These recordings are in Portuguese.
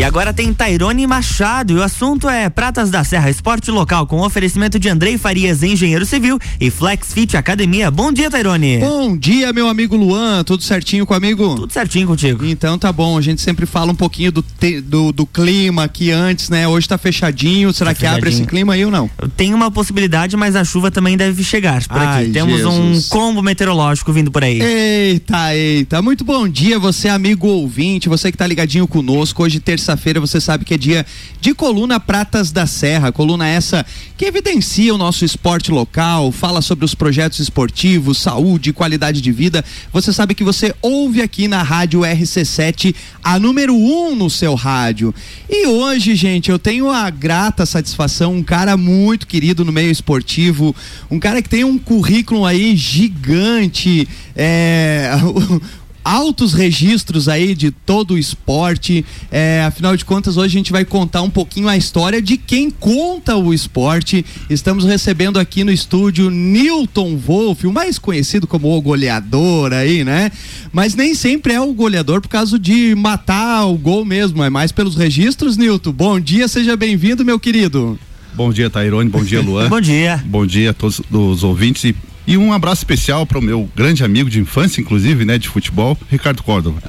E agora tem Tairone Machado e o assunto é Pratas da Serra Esporte Local com oferecimento de Andrei Farias, engenheiro civil e Flex Fit Academia. Bom dia, Tairone. Bom dia, meu amigo Luan. Tudo certinho comigo? Tudo certinho contigo. Então tá bom. A gente sempre fala um pouquinho do, te, do, do, clima aqui antes, né? Hoje tá fechadinho. Será tá que fechadinho. abre esse clima aí ou não? Tem uma possibilidade, mas a chuva também deve chegar por Ai, aqui. Temos Jesus. um combo meteorológico vindo por aí. Eita, eita. Muito bom dia, você amigo ouvinte, você que tá ligadinho conosco. Hoje, terça-feira, você sabe que é dia de coluna Pratas da Serra. Coluna essa que evidencia o nosso esporte local, fala sobre os projetos esportivos, saúde, qualidade de vida. Você sabe que você ouve aqui na Rádio RC7, a número um no seu rádio. E hoje, gente, eu tenho a grata satisfação, um cara muito querido no meio esportivo, um cara que tem um currículo aí gigante. É, altos registros aí de todo o esporte. É, afinal de contas, hoje a gente vai contar um pouquinho a história de quem conta o esporte. Estamos recebendo aqui no estúdio Newton Wolff, o mais conhecido como o goleador aí, né? Mas nem sempre é o goleador por causa de matar o gol mesmo, é mais pelos registros, Newton. Bom dia, seja bem-vindo, meu querido. Bom dia, Tairone. Bom dia, Luan. Bom dia. Bom dia a todos os ouvintes e e um abraço especial para o meu grande amigo de infância, inclusive, né, de futebol, Ricardo Córdova.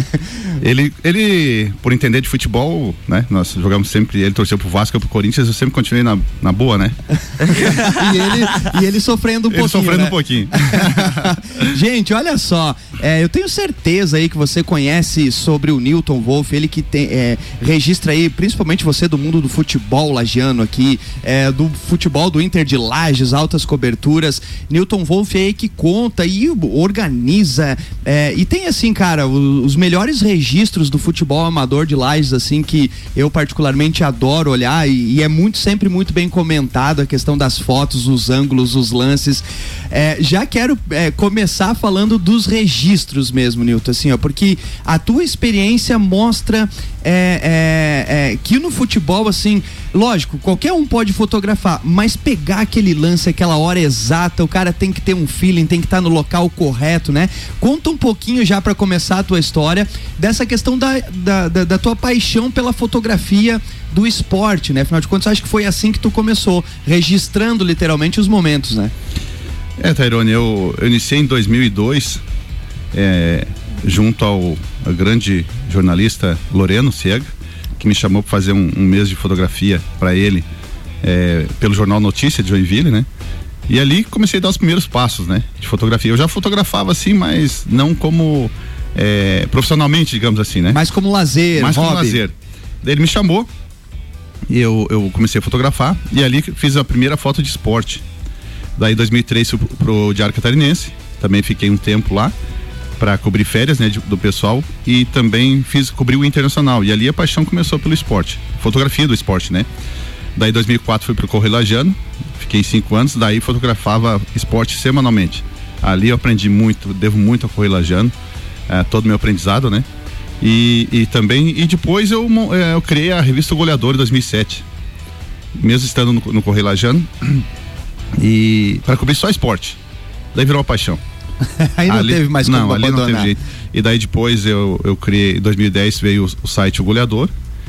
ele, ele, por entender de futebol, né, nós jogamos sempre, ele torceu pro Vasco e pro Corinthians, eu sempre continuei na, na boa, né? e, ele, e ele sofrendo um ele pouquinho. sofrendo né? um pouquinho. Gente, olha só, é, eu tenho certeza aí que você conhece sobre o Newton Wolff, ele que tem, é, registra aí, principalmente você do mundo do futebol lagiano aqui, é, do futebol do Inter de Lages, altas coberturas. Newton Newton Wolff aí que conta e organiza. É, e tem assim, cara, os, os, melhores registros do futebol amador de Lages, assim, que eu particularmente adoro olhar e, e é muito, sempre muito bem comentado a questão das fotos, os ângulos, os lances. É, já quero é, começar falando dos registros mesmo, Newton, assim, ó, porque a tua experiência mostra é, é, é, que no futebol, assim, lógico, qualquer um pode fotografar, mas pegar aquele lance, aquela hora exata, o cara tem que ter um feeling, tem que estar no local correto, né? Conta um pouquinho já para começar a tua história dessa questão da, da, da, da tua paixão pela fotografia do esporte, né? Afinal de contas, acho que foi assim que tu começou, registrando literalmente os momentos, né? É, Tairone, eu, eu iniciei em 2002, é, junto ao, ao, grande jornalista Loreno Ciega, que me chamou para fazer um, um, mês de fotografia para ele é, pelo jornal Notícia de Joinville, né? E ali comecei a dar os primeiros passos, né? De fotografia. Eu já fotografava assim, mas não como é, profissionalmente, digamos assim, né? Mais como lazer, Mais hobby. como lazer. Ele me chamou e eu, eu comecei a fotografar e ali fiz a primeira foto de esporte. Daí em 2003 fui pro Diário Catarinense, também fiquei um tempo lá para cobrir férias, né, de, do pessoal e também fiz cobrir o internacional. E ali a paixão começou pelo esporte, fotografia do esporte, né? Daí em 2004 fui pro Correio Lajano, fiquei cinco anos, daí fotografava esporte semanalmente. Ali eu aprendi muito, devo muito ao Correio Lajano, é, todo meu aprendizado, né? E, e também, e depois eu, é, eu criei a revista Goleador em 2007, mesmo estando no, no Correio Lajano, e para cobrir só esporte. Daí virou uma paixão. aí não ali, teve mais como Não, ali abandonar. não teve jeito. E daí depois eu, eu criei, em 2010 veio o, o site O Goleador,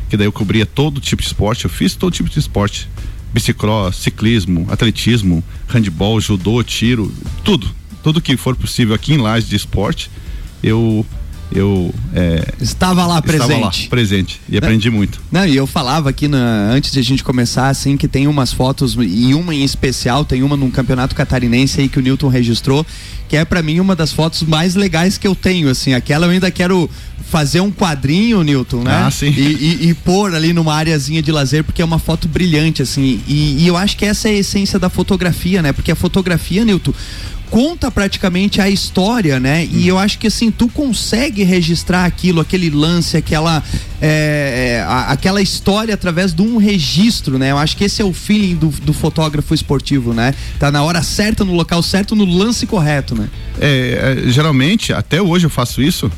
que daí eu cobria todo tipo de esporte, eu fiz todo tipo de esporte. Bicicross, ciclismo, atletismo, handball, judô, tiro, tudo. Tudo que for possível aqui em Lages de esporte, eu eu é, estava lá presente. Estava lá, presente e aprendi muito. Não, e eu falava aqui na, antes de a gente começar assim que tem umas fotos e uma em especial, tem uma num campeonato catarinense aí que o Newton registrou, que é para mim uma das fotos mais legais que eu tenho, assim, aquela eu ainda quero fazer um quadrinho, Newton, né? Ah, sim. E, e, e pôr ali numa areazinha de lazer, porque é uma foto brilhante, assim. E, e eu acho que essa é a essência da fotografia, né? Porque a fotografia, Newton, conta praticamente a história, né? E eu acho que assim, tu consegue registrar aquilo, aquele lance, aquela, é, é, aquela história através de um registro, né? Eu acho que esse é o feeling do, do, fotógrafo esportivo, né? Tá na hora certa, no local certo, no lance correto, né? É, é geralmente, até hoje eu faço isso,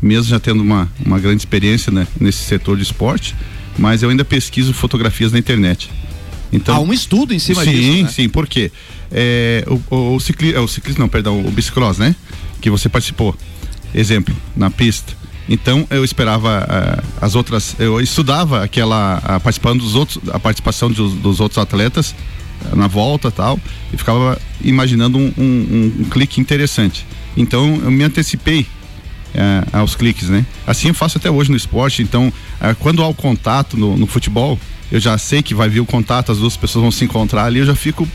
mesmo já tendo uma, uma grande experiência né, nesse setor de esporte, mas eu ainda pesquiso fotografias na internet. Então, Há um estudo em cima sim, disso. Sim, né? sim, por quê? É, o, o, o, cicli, é, o ciclismo, não, perdão, o bicicross, né? Que você participou. Exemplo, na pista. Então eu esperava uh, as outras, eu estudava aquela uh, participando dos outros, a participação dos, dos outros atletas uh, na volta tal e ficava imaginando um, um, um, clique interessante. Então eu me antecipei aos cliques, né? Assim eu faço até hoje no esporte. Então quando há o contato no, no, futebol, eu já sei que vai vir o contato, as duas pessoas vão se encontrar ali, eu já fico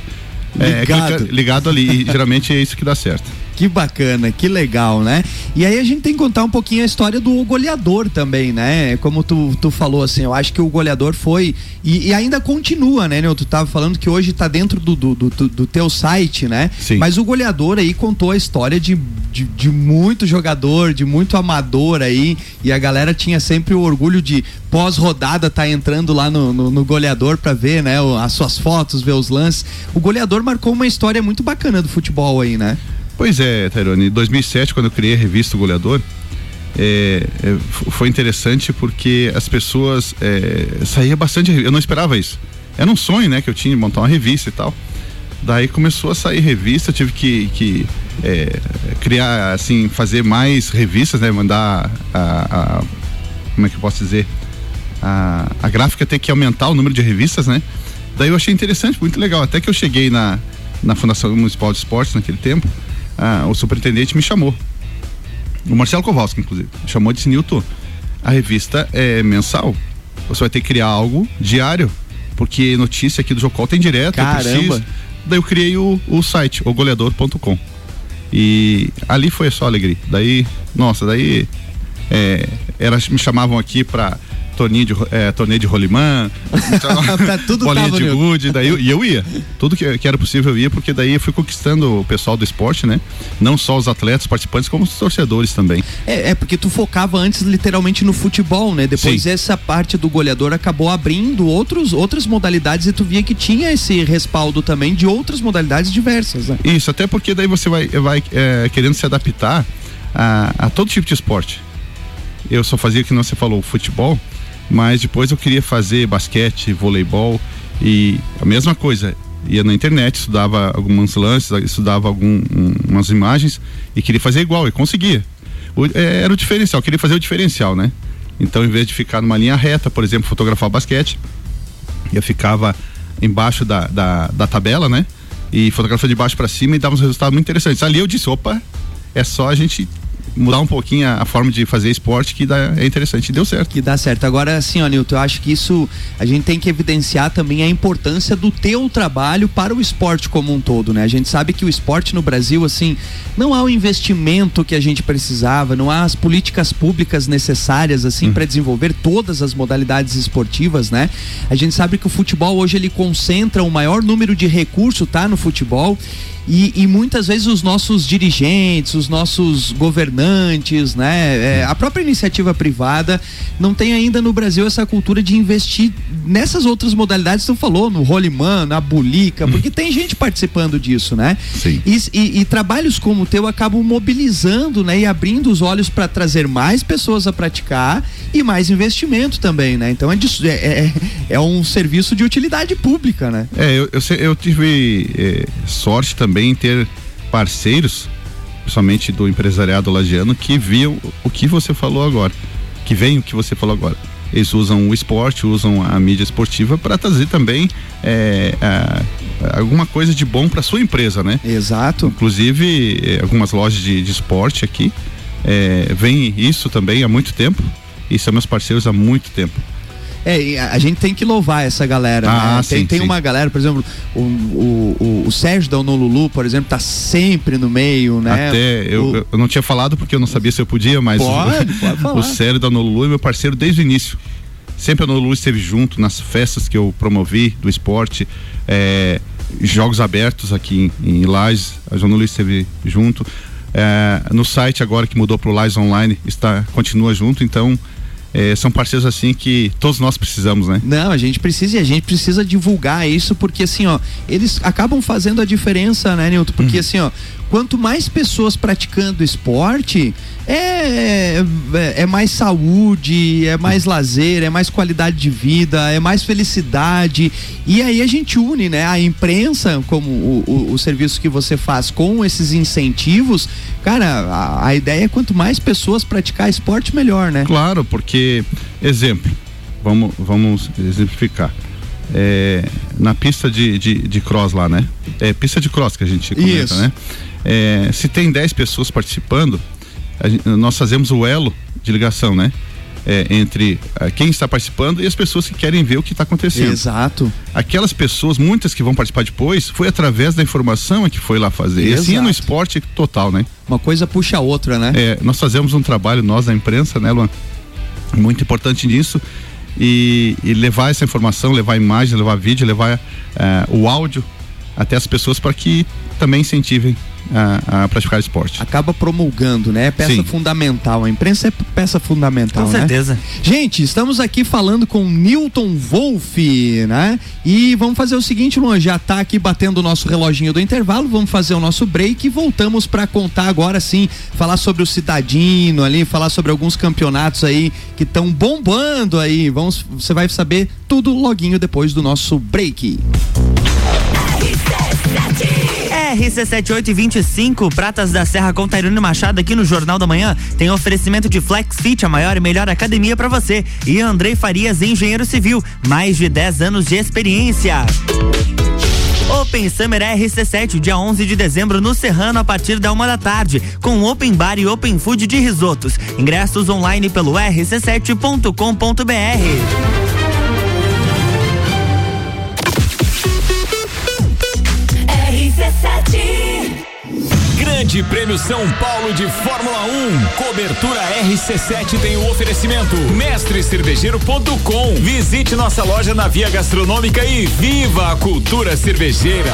ligado, clica, ligado ali. E geralmente é isso que dá certo. Que bacana, que legal, né? E aí a gente tem que contar um pouquinho a história do goleador também, né? Como tu, tu falou, assim, eu acho que o goleador foi e, e ainda continua, né, Neu? Tu tava falando que hoje tá dentro do, do, do, do, teu site, né? Sim. Mas o goleador aí contou a história de, de, de muito jogador, de muito amador aí, e a galera tinha sempre o orgulho de pós-rodada tá entrando lá no, no, no goleador para ver, né? As suas fotos, ver os lances. O goleador marcou uma história muito bacana do futebol aí, né? Pois é, Tairone. Em 2007, quando eu criei a revista Goleador, é, é, foi interessante porque as pessoas é, saía bastante. Eu não esperava isso. Era um sonho, né, que eu tinha de montar uma revista e tal. Daí começou a sair revista, tive que, que é, criar, assim, fazer mais revistas, né, mandar a, a, como é que eu posso dizer, a, a gráfica ter que aumentar o número de revistas, né? Daí eu achei interessante, muito legal. Até que eu cheguei na, na Fundação Municipal de Esportes naquele tempo, ah, o superintendente me chamou. O Marcelo Kowalski, inclusive. Me chamou e disse, Nilton, a revista é mensal. Você vai ter que criar algo diário. Porque notícia aqui do Jocol tem direto. Caramba! Daí eu criei o, o site, ogoleador.com. E ali foi só alegria. Daí, nossa, daí é, elas me chamavam aqui para torneio de, é, torneio de rolimã, tudo bolinha de gude, daí eu, e eu ia. Tudo que, que, era possível eu ia, porque daí eu fui conquistando o pessoal do esporte, né? Não só os atletas, participantes, como os torcedores também. É, é porque tu focava antes literalmente no futebol, né? Depois Sim. essa parte do goleador acabou abrindo outros, outras modalidades e tu via que tinha esse respaldo também de outras modalidades diversas, né? Isso, até porque daí você vai, vai é, querendo se adaptar a, a todo tipo de esporte. Eu só fazia que não você falou, futebol, mas depois eu queria fazer basquete, voleibol e a mesma coisa. Ia na internet, estudava alguns lances, estudava algumas imagens e queria fazer igual e conseguia. O, é, era o diferencial, queria fazer o diferencial, né? Então, em vez de ficar numa linha reta, por exemplo, fotografar basquete, eu ficava embaixo da, da, da tabela, né? E fotografava de baixo para cima e dava uns resultados muito interessantes. Ali eu disse, opa, é só a gente mudar um pouquinho a, a, forma de fazer esporte que dá, é interessante. Deu certo. Que dá certo. Agora, assim, ó, Nilton, eu acho que isso a gente tem que evidenciar também a importância do teu trabalho para o esporte como um todo, né? A gente sabe que o esporte no Brasil, assim, não há o investimento que a gente precisava, não há as políticas públicas necessárias, assim, hum. para desenvolver todas as modalidades esportivas, né? A gente sabe que o futebol hoje ele concentra o maior número de recursos, tá? No futebol e, e, muitas vezes os nossos dirigentes, os nossos governantes, né, é, a própria iniciativa privada não tem ainda no Brasil essa cultura de investir nessas outras modalidades que tu falou, no rolimã, na bulica, porque tem gente participando disso, né? Sim. E, e, e trabalhos como o teu acabam mobilizando, né, e abrindo os olhos para trazer mais pessoas a praticar e mais investimento também, né? Então é, de, é, é, é um serviço de utilidade pública, né? É, eu, eu, eu tive é, sorte também também ter parceiros, principalmente do empresariado lagiano, que viam o que você falou agora, que vem o que você falou agora. Eles usam o esporte, usam a mídia esportiva para trazer também é, alguma coisa de bom para sua empresa, né? Exato. Inclusive, é, algumas lojas de, de esporte aqui é, vem isso também há muito tempo e são meus parceiros há muito tempo. É, a gente tem que louvar essa galera. Ah, né? sim, tem, tem sim. uma galera, por exemplo, o, o, o, o Sérgio da Honolulu, por exemplo, tá sempre no meio, né? Até eu, eu não tinha falado porque eu não sabia se eu podia, mas pode, o, pode falar. o Sérgio da Honolulu é meu parceiro desde o início. Sempre a Honolulu esteve junto nas festas que eu promovi do esporte, é, jogos abertos aqui em, em Lages, a Honolulu esteve junto. É, no site agora que mudou para o Lages Online está continua junto, então é, são parceiros assim que todos nós precisamos, né? Não, a gente precisa e a gente precisa divulgar isso porque assim, ó, eles acabam fazendo a diferença, né, Nilton? Porque uhum. assim, ó, quanto mais pessoas praticando esporte, é, é, é, mais saúde, é mais lazer, é mais qualidade de vida, é mais felicidade. E aí a gente une, né? A imprensa, como o, o, o serviço que você faz com esses incentivos, cara, a, a, ideia é quanto mais pessoas praticar esporte, melhor, né? Claro, porque, exemplo, vamos, vamos exemplificar. É, na pista de, de, de, cross lá, né? É pista de cross que a gente comenta, Isso. né? É, se tem 10 pessoas participando, gente, nós fazemos o elo de ligação, né? É, entre uh, quem está participando e as pessoas que querem ver o que está acontecendo. Exato. Aquelas pessoas, muitas que vão participar depois, foi através da informação que foi lá fazer. Exato. E assim é no esporte total, né? Uma coisa puxa a outra, né? É, nós fazemos um trabalho, nós da imprensa, né, Luan? Muito importante nisso. E, e levar essa informação, levar imagem, levar vídeo, levar uh, o áudio até as pessoas para que também incentivem a, a, praticar esporte. Acaba promulgando, né? É peça Sim. fundamental. A imprensa é peça fundamental. Com né? certeza. Gente, estamos aqui falando com Newton Wolff, né? E vamos fazer o seguinte, Luan, já tá aqui batendo o nosso reloginho do intervalo, vamos fazer o nosso break e voltamos para contar agora sim, falar sobre o Cidadino ali, falar sobre alguns campeonatos aí que estão bombando aí. Vamos, você vai saber tudo loguinho depois do nosso break. RC7825, Pratas da Serra com Tairone Machado aqui no Jornal da Manhã. Tem oferecimento de Flex Fit, a maior e melhor academia para você. E Andrei Farias, engenheiro civil, mais de 10 anos de experiência. Open Summer RC7, dia 11 de dezembro no Serrano a partir da uma da tarde, com Open Bar e Open Food de risotos. Ingressos online pelo rc7.com.br. Grande Prêmio São Paulo de Fórmula 1. Cobertura RC7 tem o oferecimento mestrecervejeiro.com. Visite nossa loja na Via Gastronômica e viva a cultura cervejeira.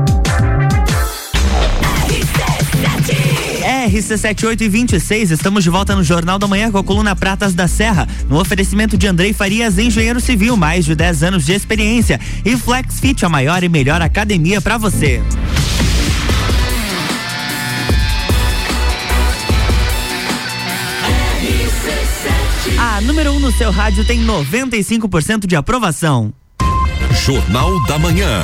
RC78 e 26, estamos de volta no Jornal da Manhã com a coluna Pratas da Serra, no oferecimento de Andrei Farias, engenheiro civil, mais de 10 anos de experiência, e Flex Fit, a maior e melhor academia para você. A número 1 um no seu rádio tem 95% de aprovação. Jornal da Manhã.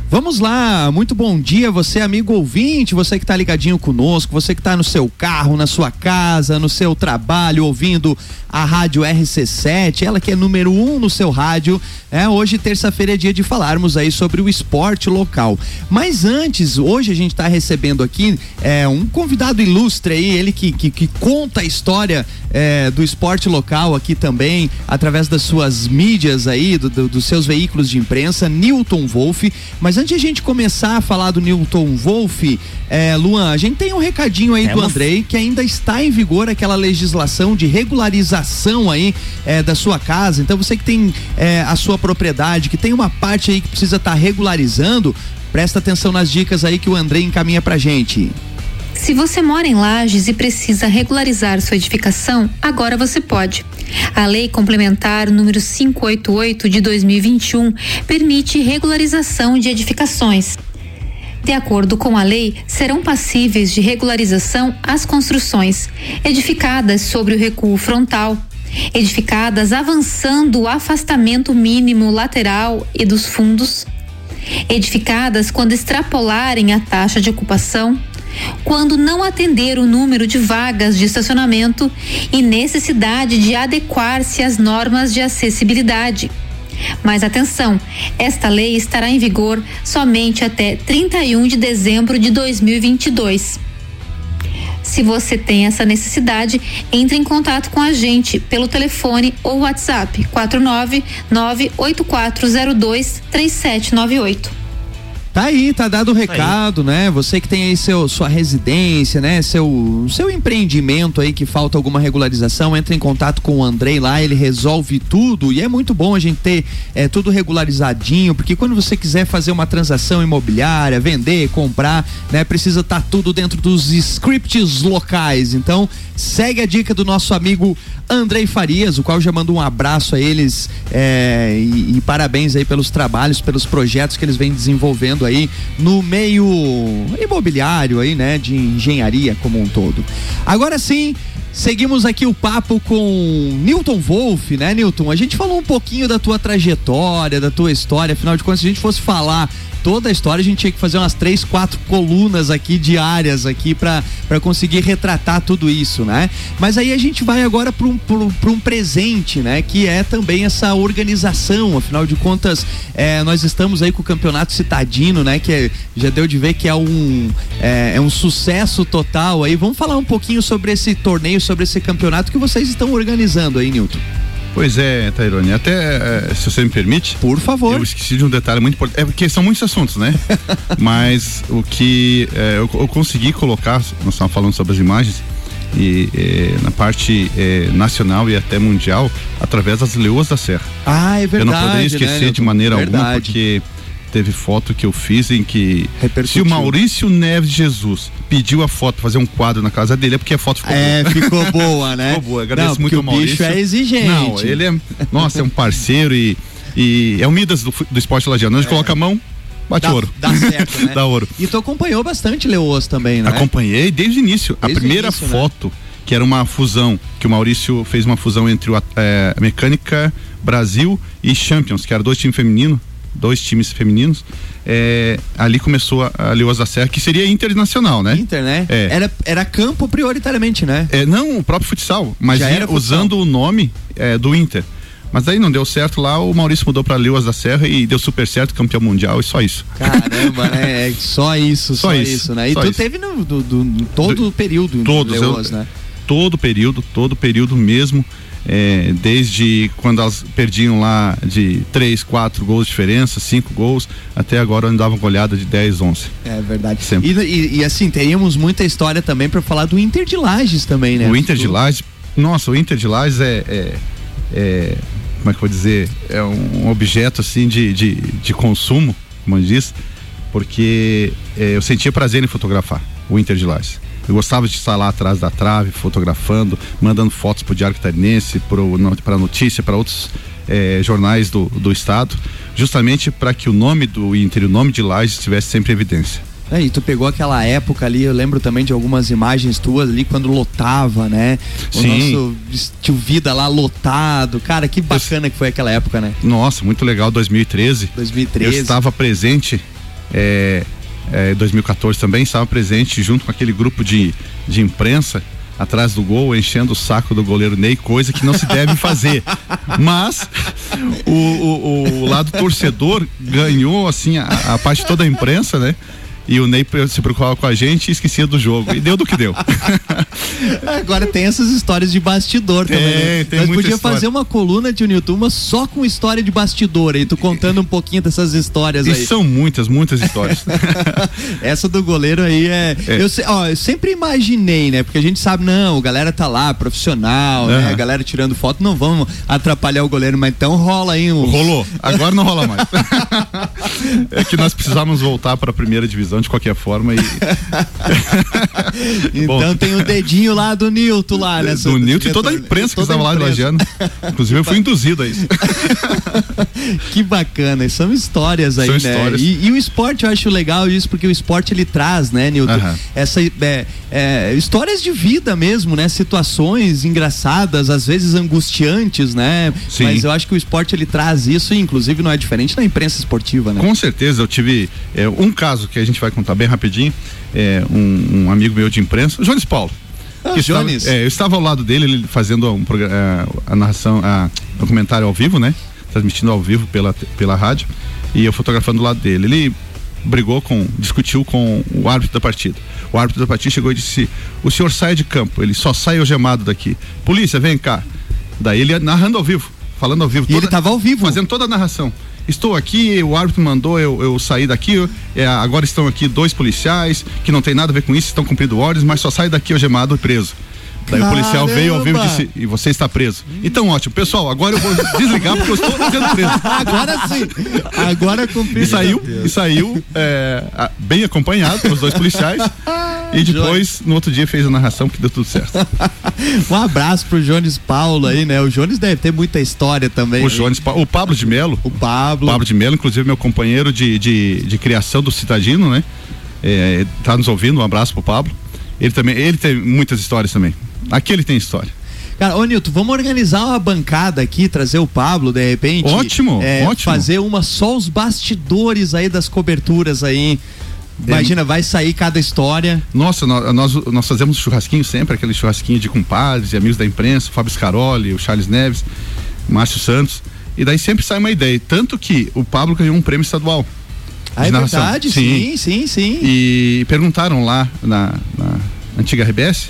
Vamos lá, muito bom dia, você amigo ouvinte, você que está ligadinho conosco, você que está no seu carro, na sua casa, no seu trabalho, ouvindo a rádio RC7, ela que é número um no seu rádio. É, hoje, terça-feira, é dia de falarmos aí sobre o esporte local. Mas antes, hoje a gente está recebendo aqui é, um convidado ilustre aí, ele que, que, que conta a história é, do esporte local aqui também, através das suas mídias aí, do, do, dos seus veículos de imprensa, Newton Wolff. Mas antes de a gente começar a falar do Newton Wolff, é, Luan, a gente tem um recadinho aí do Andrei que ainda está em vigor aquela legislação de regularização aí é, da sua casa. Então você que tem é, a sua propriedade, que tem uma parte aí que precisa estar tá regularizando, presta atenção nas dicas aí que o Andrei encaminha pra gente. Se você mora em Lages e precisa regularizar sua edificação, agora você pode. A Lei Complementar número 588 de 2021 permite regularização de edificações. De acordo com a lei, serão passíveis de regularização as construções edificadas sobre o recuo frontal, edificadas avançando o afastamento mínimo lateral e dos fundos, edificadas quando extrapolarem a taxa de ocupação, quando não atender o número de vagas de estacionamento e necessidade de adequar-se às normas de acessibilidade mas atenção, esta lei estará em vigor somente até 31 de dezembro de 2022. Se você tem essa necessidade, entre em contato com a gente pelo telefone ou WhatsApp 49 98402 3798. Tá aí, tá dado o recado, né? Você que tem aí seu, sua residência, né? Seu, seu empreendimento aí que falta alguma regularização, entra em contato com o Andrei lá, ele resolve tudo e é muito bom a gente ter é, tudo regularizadinho, porque quando você quiser fazer uma transação imobiliária, vender, comprar, né? Precisa estar tá tudo dentro dos scripts locais. Então, segue a dica do nosso amigo Andrei Farias, o qual já mandou um abraço a eles é, e, e parabéns aí pelos trabalhos, pelos projetos que eles vêm desenvolvendo aí no meio imobiliário aí, né, de engenharia como um todo. Agora sim, Seguimos aqui o papo com Newton Wolf, né, Newton? A gente falou um pouquinho da tua trajetória, da tua história, afinal de contas, se a gente fosse falar toda a história, a gente tinha que fazer umas três, quatro colunas aqui diárias aqui para conseguir retratar tudo isso, né? Mas aí a gente vai agora para um, um presente, né? Que é também essa organização, afinal de contas, é, nós estamos aí com o campeonato citadino, né? Que é, já deu de ver que é um, é, é um sucesso total aí. Vamos falar um pouquinho sobre esse torneio, sobre esse campeonato que vocês estão organizando aí, Newton. Pois é, Tairone. Até, eh, se você me permite. Por favor. Eu esqueci de um detalhe muito importante. É porque são muitos assuntos, né? Mas o que é, eu, eu, consegui colocar, nós estávamos falando sobre as imagens, e é, na parte é, nacional e até mundial, através das Leoas da Serra. Ah, é verdade. Eu não poderia esquecer né, de maneira verdade. alguma, porque teve foto que eu fiz em que se o Maurício Neves Jesus pediu a foto fazer um quadro na casa dele é porque a foto ficou é, boa. ficou boa, né? ficou boa. Agradeço Não, muito ao Maurício. O bicho é exigente. Não, ele é, nossa, é um parceiro e, e é o Midas do, do esporte lagiano. A gente é. coloca a mão, bate dá, ouro. Dá certo, né? dá ouro. E tu acompanhou bastante Leoas também, né? Acompanhei desde o início. Desde a primeira início, né? foto, né? que era uma fusão, que o Maurício fez uma fusão entre o é, Mecânica Brasil e Champions, que era dois times femininos dois times femininos. É, ali começou a, a da Serra, que seria internacional, né? Inter, né? É. Era, era campo prioritariamente, né? É, não, o próprio futsal, mas ia, usando o nome é, do Inter. Mas aí não deu certo lá, o Maurício mudou para Leoas da Serra e deu super certo, campeão mundial e só isso. Caramba, né? É só isso, só, só isso. isso. né? E tu isso. teve no, do, do, todo o período todos, Leoas, eu, né? Todo período, todo período mesmo é, desde quando elas perdiam lá de 3, 4 gols de diferença, 5 gols, até agora andavam goleada de 10, 11. É verdade. Sempre. E, e, e assim, teríamos muita história também para falar do Inter de Lages também, né? O Inter de Lages, nossa, o Inter de Lages é, é, é como é que eu vou dizer, é um objeto assim de, de, de consumo, como diz, porque é, eu sentia prazer em fotografar o Inter de Lages. Eu gostava de estar lá atrás da trave, fotografando, mandando fotos para o Diário Catarinense, para a notícia, para outros eh, jornais do, do estado, justamente para que o nome do Inter, o nome de Lages estivesse sempre em evidência. É, e tu pegou aquela época ali, eu lembro também de algumas imagens tuas ali quando lotava, né? O Sim. nosso tio Vida lá lotado. Cara, que bacana que foi aquela época, né? Nossa, muito legal, 2013. 2013. Eu estava presente é, é, 2014 também, estava presente junto com aquele grupo de, de imprensa atrás do gol, enchendo o saco do goleiro Ney, coisa que não se deve fazer. Mas o, o, o, lado torcedor ganhou assim a, a parte toda da imprensa, né? E o Ney se preocupava com a gente e esquecia do jogo. E deu do que deu. Agora tem essas histórias de bastidor também. Né? Tem, Nós podia história. fazer uma coluna de Unituma só com história de bastidor aí, tu contando um pouquinho dessas histórias e aí. são muitas, muitas histórias. Essa do goleiro aí é. é. Eu, ó, eu sempre imaginei, né? Porque a gente sabe, não, a galera tá lá, profissional, uhum. né? A galera tirando foto, não vamos atrapalhar o goleiro, mas então rola aí. Uns... Rolou. Agora não rola mais. é que nós precisávamos voltar para a primeira divisão de qualquer forma. E... então Bom, tem o um dedinho lá do Nilton lá, né? Do Nilton e toda a imprensa que estava lá elogiando. Inclusive eu fui induzido a isso. que bacana, são histórias aí, são né? Histórias. E, e, o esporte eu acho legal isso, porque o esporte ele traz, né, Nilton? Essa é, é, histórias de vida mesmo, né? Situações engraçadas, às vezes angustiantes, né? Sim. Mas eu acho que o esporte ele traz isso, e inclusive não é diferente na imprensa esportiva, né? Com certeza, eu tive é, um caso que a gente vai contar bem rapidinho. É, um, um amigo meu de imprensa, o Jones Paulo. Ah, estava, é, eu estava ao lado dele, ele fazendo um, a, a narração, a, o comentário ao vivo, né? Transmitindo ao vivo pela, pela rádio. E eu fotografando do lado dele. Ele brigou com, discutiu com o árbitro da partida. O árbitro da partida chegou e disse: O senhor sai de campo, ele só sai algemado daqui. Polícia, vem cá. Daí ele narrando ao vivo, falando ao vivo. E toda, ele estava ao vivo. Fazendo toda a narração. Estou aqui, o árbitro mandou eu, eu sair daqui. É, agora estão aqui dois policiais que não tem nada a ver com isso, estão cumprindo ordens, mas só sai daqui algemado e preso. Daí Caramba. o policial veio ao vivo e disse: E você está preso. Então, ótimo. Pessoal, agora eu vou desligar porque eu estou sendo preso. Agora sim. Agora cumpri. E saiu, e saiu é, bem acompanhado pelos dois policiais. E depois, no outro dia, fez a narração que deu tudo certo. um abraço pro Jones Paulo aí, né? O Jones deve ter muita história também. O Jones, o Pablo de Melo. O Pablo. Pablo de Melo, inclusive meu companheiro de, de, de criação do Citadino, né? É, tá nos ouvindo, um abraço pro Pablo. Ele também, ele tem muitas histórias também. Aqui ele tem história. Cara, ô Nilton, vamos organizar uma bancada aqui, trazer o Pablo de repente. Ótimo, é, ótimo. Fazer uma só os bastidores aí das coberturas aí. Imagina, vai sair cada história. Nossa, nós, nós, nós fazemos churrasquinho sempre, aquele churrasquinho de compadres e amigos da imprensa, o Fábio Scaroli, o Charles Neves, Márcio Santos. E daí sempre sai uma ideia. Tanto que o Pablo ganhou um prêmio estadual. Ah, é narração. verdade, sim. sim, sim, sim. E perguntaram lá na, na antiga RBS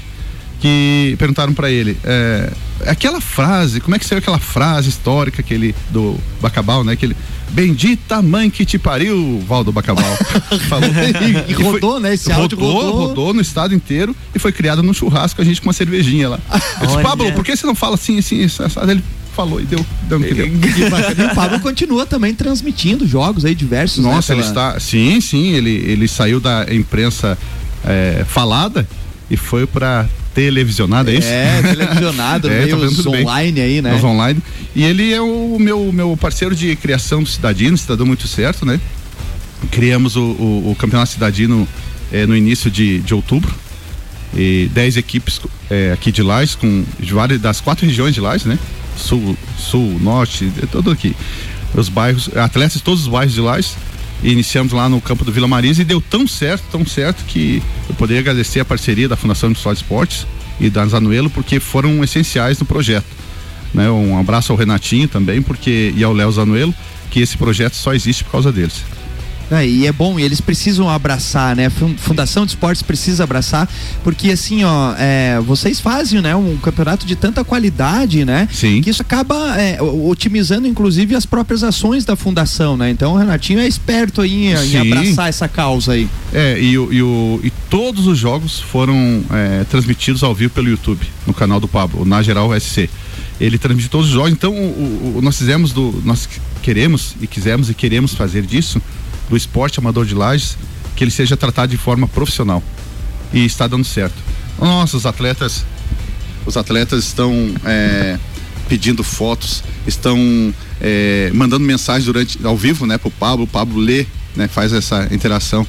que perguntaram para ele é, aquela frase, como é que saiu aquela frase histórica aquele do Bacabal, né? Aquele Bendita mãe que te pariu, Valdo Bacabal. Falou. e, e rodou, foi, né? Esse rodou, rodou, rodou no estado inteiro e foi criado num churrasco a gente com uma cervejinha lá. Eu disse, Pablo, por que você não fala assim, assim, assim? Ele falou e deu, deu no que deu. e o Pablo continua também transmitindo jogos aí diversos. Né, Nossa, né, ele está. Sim, sim, ele, ele saiu da imprensa é, falada e foi para televisionado, é isso? É, televisionado, é, meios online bem. aí, né? Os online. E ele é o meu, meu parceiro de criação do Cidadino, cidadão muito certo, né? Criamos o, o, o Campeonato Cidadino é, no início de, de outubro. E dez equipes é, aqui de Lages, com de várias, das quatro regiões de Lages, né? Sul, sul, norte, é tudo aqui. Os bairros, atletas de todos os bairros de Lages e iniciamos lá no campo do Vila Marisa e deu tão certo, tão certo que eu poderia agradecer a parceria da Fundação Industrial de Esportes e da Zanuelo porque foram essenciais no projeto. Né? Um abraço ao Renatinho também porque e ao Léo Zanuelo que esse projeto só existe por causa deles. É, e é bom, e eles precisam abraçar, né? Fundação de Esportes precisa abraçar, porque assim, ó, é, vocês fazem, né, um campeonato de tanta qualidade, né? Sim. Que isso acaba é, otimizando, inclusive, as próprias ações da fundação, né? Então o Renatinho é esperto aí em, em abraçar essa causa aí. É, e, e, o, e todos os jogos foram é, transmitidos ao vivo pelo YouTube, no canal do Pablo, na Geral SC. Ele transmite todos os jogos, então o, o, nós fizemos do. Nós queremos e quisemos e queremos fazer disso do esporte amador de Lages, que ele seja tratado de forma profissional. E está dando certo. Nossa, os atletas, os atletas estão é, pedindo fotos, estão é, mandando mensagens durante ao vivo, né, para o Pablo. O Pablo lê, né, faz essa interação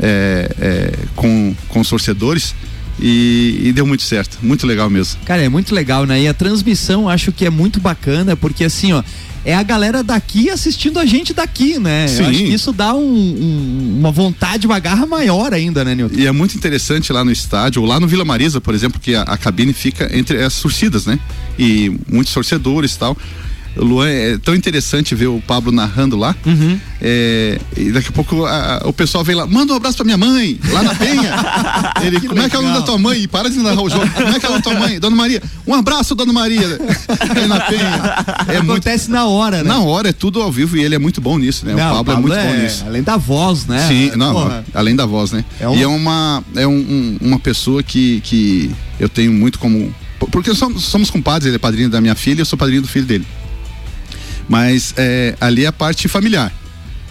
é, é, com, com os torcedores. E, e, deu muito certo, muito legal mesmo. Cara, é muito legal, né? E a transmissão acho que é muito bacana, porque assim, ó, é a galera daqui assistindo a gente daqui, né? Sim. Eu acho que isso dá um, um, uma vontade, uma garra maior ainda, né, Nilton? E é muito interessante lá no estádio, ou lá no Vila Marisa, por exemplo, que a, a cabine fica entre as torcidas, né? E muitos torcedores e tal. Luan, é tão interessante ver o Pablo narrando lá. Uhum. É, e daqui a pouco a, o pessoal vem lá, manda um abraço pra minha mãe, lá na Penha. Ele, como legal. é que é o nome da tua mãe? para de narrar o jogo. Como é que é o nome da tua mãe? Dona Maria, um abraço, Dona Maria. Aí na Penha. É Acontece muito, na hora, né? Na hora, é tudo ao vivo e ele é muito bom nisso, né? Não, o, Pablo o, Pablo é muito é, bom nisso. Além da voz, né? Sim, não, Porra. além da voz, né? É um... E é uma, é um, um, uma pessoa que, que eu tenho muito como. Porque somos, somos compadres, ele é padrinho da minha filha, eu sou padrinho do filho dele mas é, ali é a parte familiar.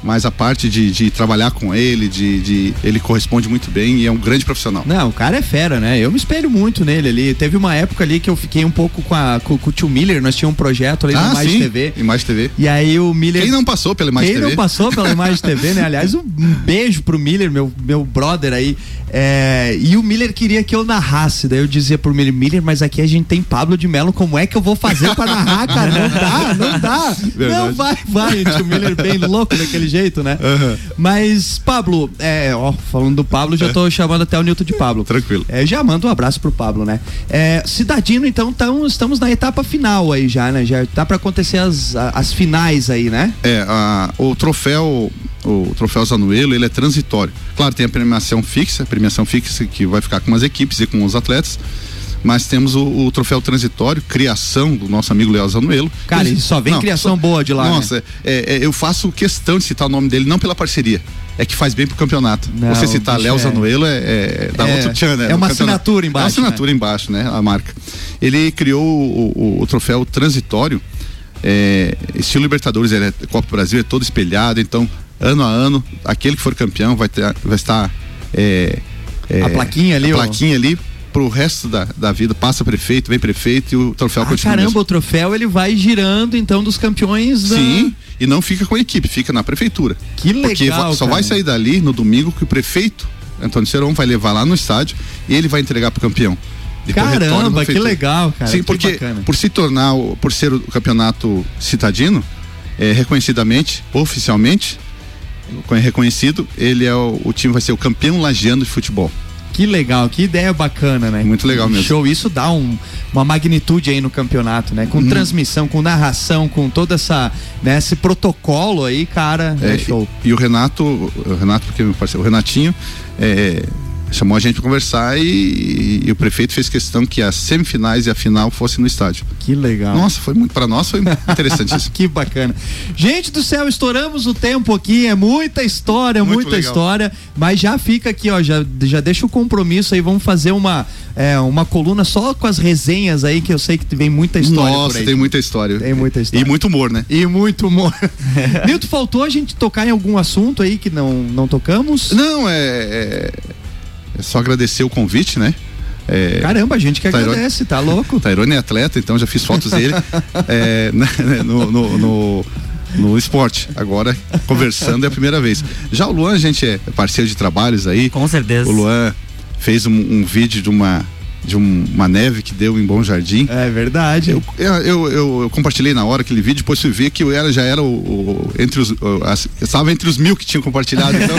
Mas a parte de, de trabalhar com ele, de, de, ele corresponde muito bem e é um grande profissional. Não, o cara é fera, né? Eu me espelho muito nele ali. Teve uma época ali que eu fiquei um pouco com, a, com, com o tio Miller, nós tínhamos um projeto ali ah, na sim, TV. Imagem TV. E aí o Miller. Quem não passou pela Imagem Quem TV? não passou pela Imagem TV, né? Aliás, um beijo pro Miller, meu, meu brother aí. É, e o Miller queria que eu narrasse. Daí eu dizia pro Miller, Miller, mas aqui a gente tem Pablo de Melo, como é que eu vou fazer pra narrar, cara? Não dá, não dá. Verdade. Não, vai, vai. O Miller bem louco daquele jeito, né? Uhum. Mas, Pablo, é, ó, falando do Pablo, já tô chamando até o Nilton de Pablo. Tranquilo. É, já mando um abraço pro Pablo, né? É, Cidadino, então, tão, estamos na etapa final aí já, né? Já tá pra acontecer as, as finais aí, né? É, a, o troféu o troféu Zanuelo, ele é transitório. Claro, tem a premiação fixa, a premiação fixa que vai ficar com as equipes e com os atletas, mas temos o, o troféu transitório, criação do nosso amigo Léo Zanuelo. Cara, ele só vem não, criação só, boa de lá. Nossa, né? é, é, eu faço questão de citar o nome dele, não pela parceria. É que faz bem pro campeonato. Não, Você citar Léo é... Zanuelo é, é dá é, outro tchan, né? É uma assinatura embaixo. É uma assinatura né? embaixo, né? A marca. Ele criou o, o, o troféu transitório, é, estilo Libertadores, ele é Copa do Brasil, é todo espelhado, então ano a ano, aquele que for campeão vai, ter, vai estar. É, é, a plaquinha ali, a plaquinha ó. ali pro resto da, da vida, passa prefeito, vem prefeito e o troféu ah, continua. Caramba, mesmo. o troféu ele vai girando então dos campeões. Sim, e não fica com a equipe, fica na prefeitura. Que legal. Porque só cara. vai sair dali no domingo que o prefeito, Antônio Seron, vai levar lá no estádio e ele vai entregar pro campeão. Caramba, que legal, cara. Sim, porque bacana. por se tornar, por ser o campeonato citadino, é, reconhecidamente, oficialmente, reconhecido, ele é o, o time vai ser o campeão lagiano de futebol. Que legal, que ideia bacana, né? Muito legal mesmo. Show, isso dá um, uma magnitude aí no campeonato, né? Com hum. transmissão, com narração, com toda essa, né, esse protocolo aí, cara, é, é show. E, e, o Renato, o Renato, porque meu parceiro, o Renatinho, é, chamou a gente para conversar e, e, o prefeito fez questão que as semifinais e a final fossem no estádio. Que legal. Nossa, foi muito para nós foi interessante isso. que bacana. Gente do céu, estouramos o tempo aqui, é muita história, muito muita legal. história, mas já fica aqui, ó, já já deixa o compromisso aí, vamos fazer uma é, uma coluna só com as resenhas aí que eu sei que vem muita história Nossa, tem muita história. Tem muita história. E muito humor, né? E muito humor. Nilton, faltou a gente tocar em algum assunto aí que não não tocamos? Não, é, é... É só agradecer o convite, né? É, Caramba, a gente que Tairone, agradece, tá louco? Tairone é atleta, então já fiz fotos dele é, no, no, no, no, esporte. Agora, conversando é a primeira vez. Já o Luan, a gente é parceiro de trabalhos aí. Com certeza. O Luan fez um, um vídeo de uma de um, uma neve que deu em Bom Jardim. É verdade. Eu, eu, eu, eu compartilhei na hora aquele vídeo, depois fui ver que eu era, já era o, o entre os. O, as, estava entre os mil que tinham compartilhado, então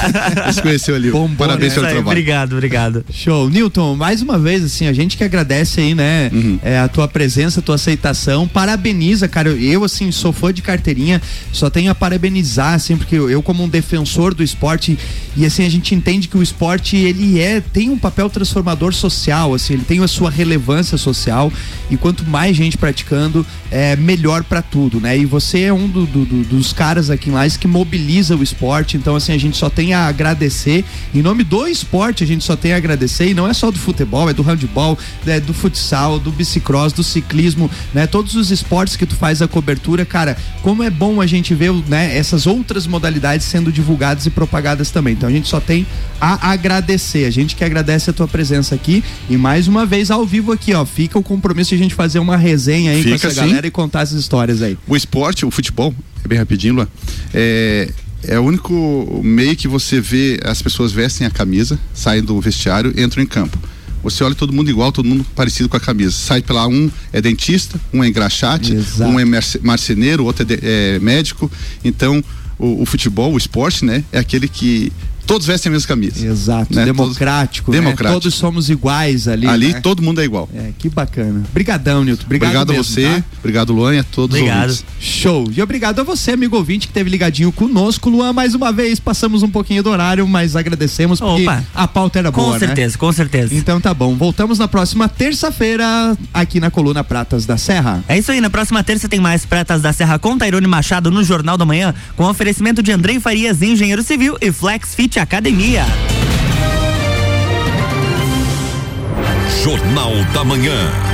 se conheceu ali. Bom, Parabéns pelo trabalho. Obrigado, obrigado. Show. Newton, mais uma vez, assim, a gente que agradece aí, né, uhum. é, a tua presença, a tua aceitação. Parabeniza, cara. Eu, assim, sou fã de carteirinha, só tenho a parabenizar, assim, porque eu, eu como um defensor do esporte, e assim, a gente entende que o esporte, ele é, tem um papel transformador social assim, ele tem a sua relevância social e quanto mais gente praticando, é melhor para tudo, né? E você é um do, do, dos caras aqui em Lages que mobiliza o esporte, então assim, a gente só tem a agradecer, em nome do esporte a gente só tem a agradecer e não é só do futebol, é do handball, é do futsal, do bicicross, do ciclismo, né? Todos os esportes que tu faz a cobertura, cara, como é bom a gente ver, né, essas outras modalidades sendo divulgadas e propagadas também. Então a gente só tem a agradecer. A gente que agradece a tua presença aqui e mais uma vez ao vivo aqui, ó. Fica o compromisso de a gente fazer uma resenha aí Fica com essa assim. galera e contar essas histórias aí. O esporte, o futebol, é bem rapidinho, Luan, é, é o único meio que você vê as pessoas vestem a camisa, saem do vestiário, entram em campo. Você olha todo mundo igual, todo mundo parecido com a camisa. Sai pela um é dentista, um é engraxate, Exato. um é marceneiro, outro é, de, é médico. Então, o, o, futebol, o esporte, né, é aquele que todos vestem a mesma camisa. Exato, né? democrático, todos, né? democrático. Todos somos iguais ali. Ali né? todo mundo é igual. É, que bacana. Obrigadão, Nilton. Obrigado, obrigado mesmo, a você, tá? obrigado Luan e a todos obrigado. os ouvintes. Show. E obrigado a você, amigo ouvinte, que teve ligadinho conosco, Luan, mais uma vez. Passamos um pouquinho do horário, mas agradecemos porque Opa. a pauta era boa, Com certeza, né? com certeza. Então tá bom. Voltamos na próxima terça-feira aqui na coluna Pratas da Serra. É isso aí, na próxima terça tem mais Pratas da Serra com Tairone Machado no Jornal da Manhã, com oferecimento de Andrei Farias, engenheiro civil e Flex Fit Academia. Jornal da Manhã.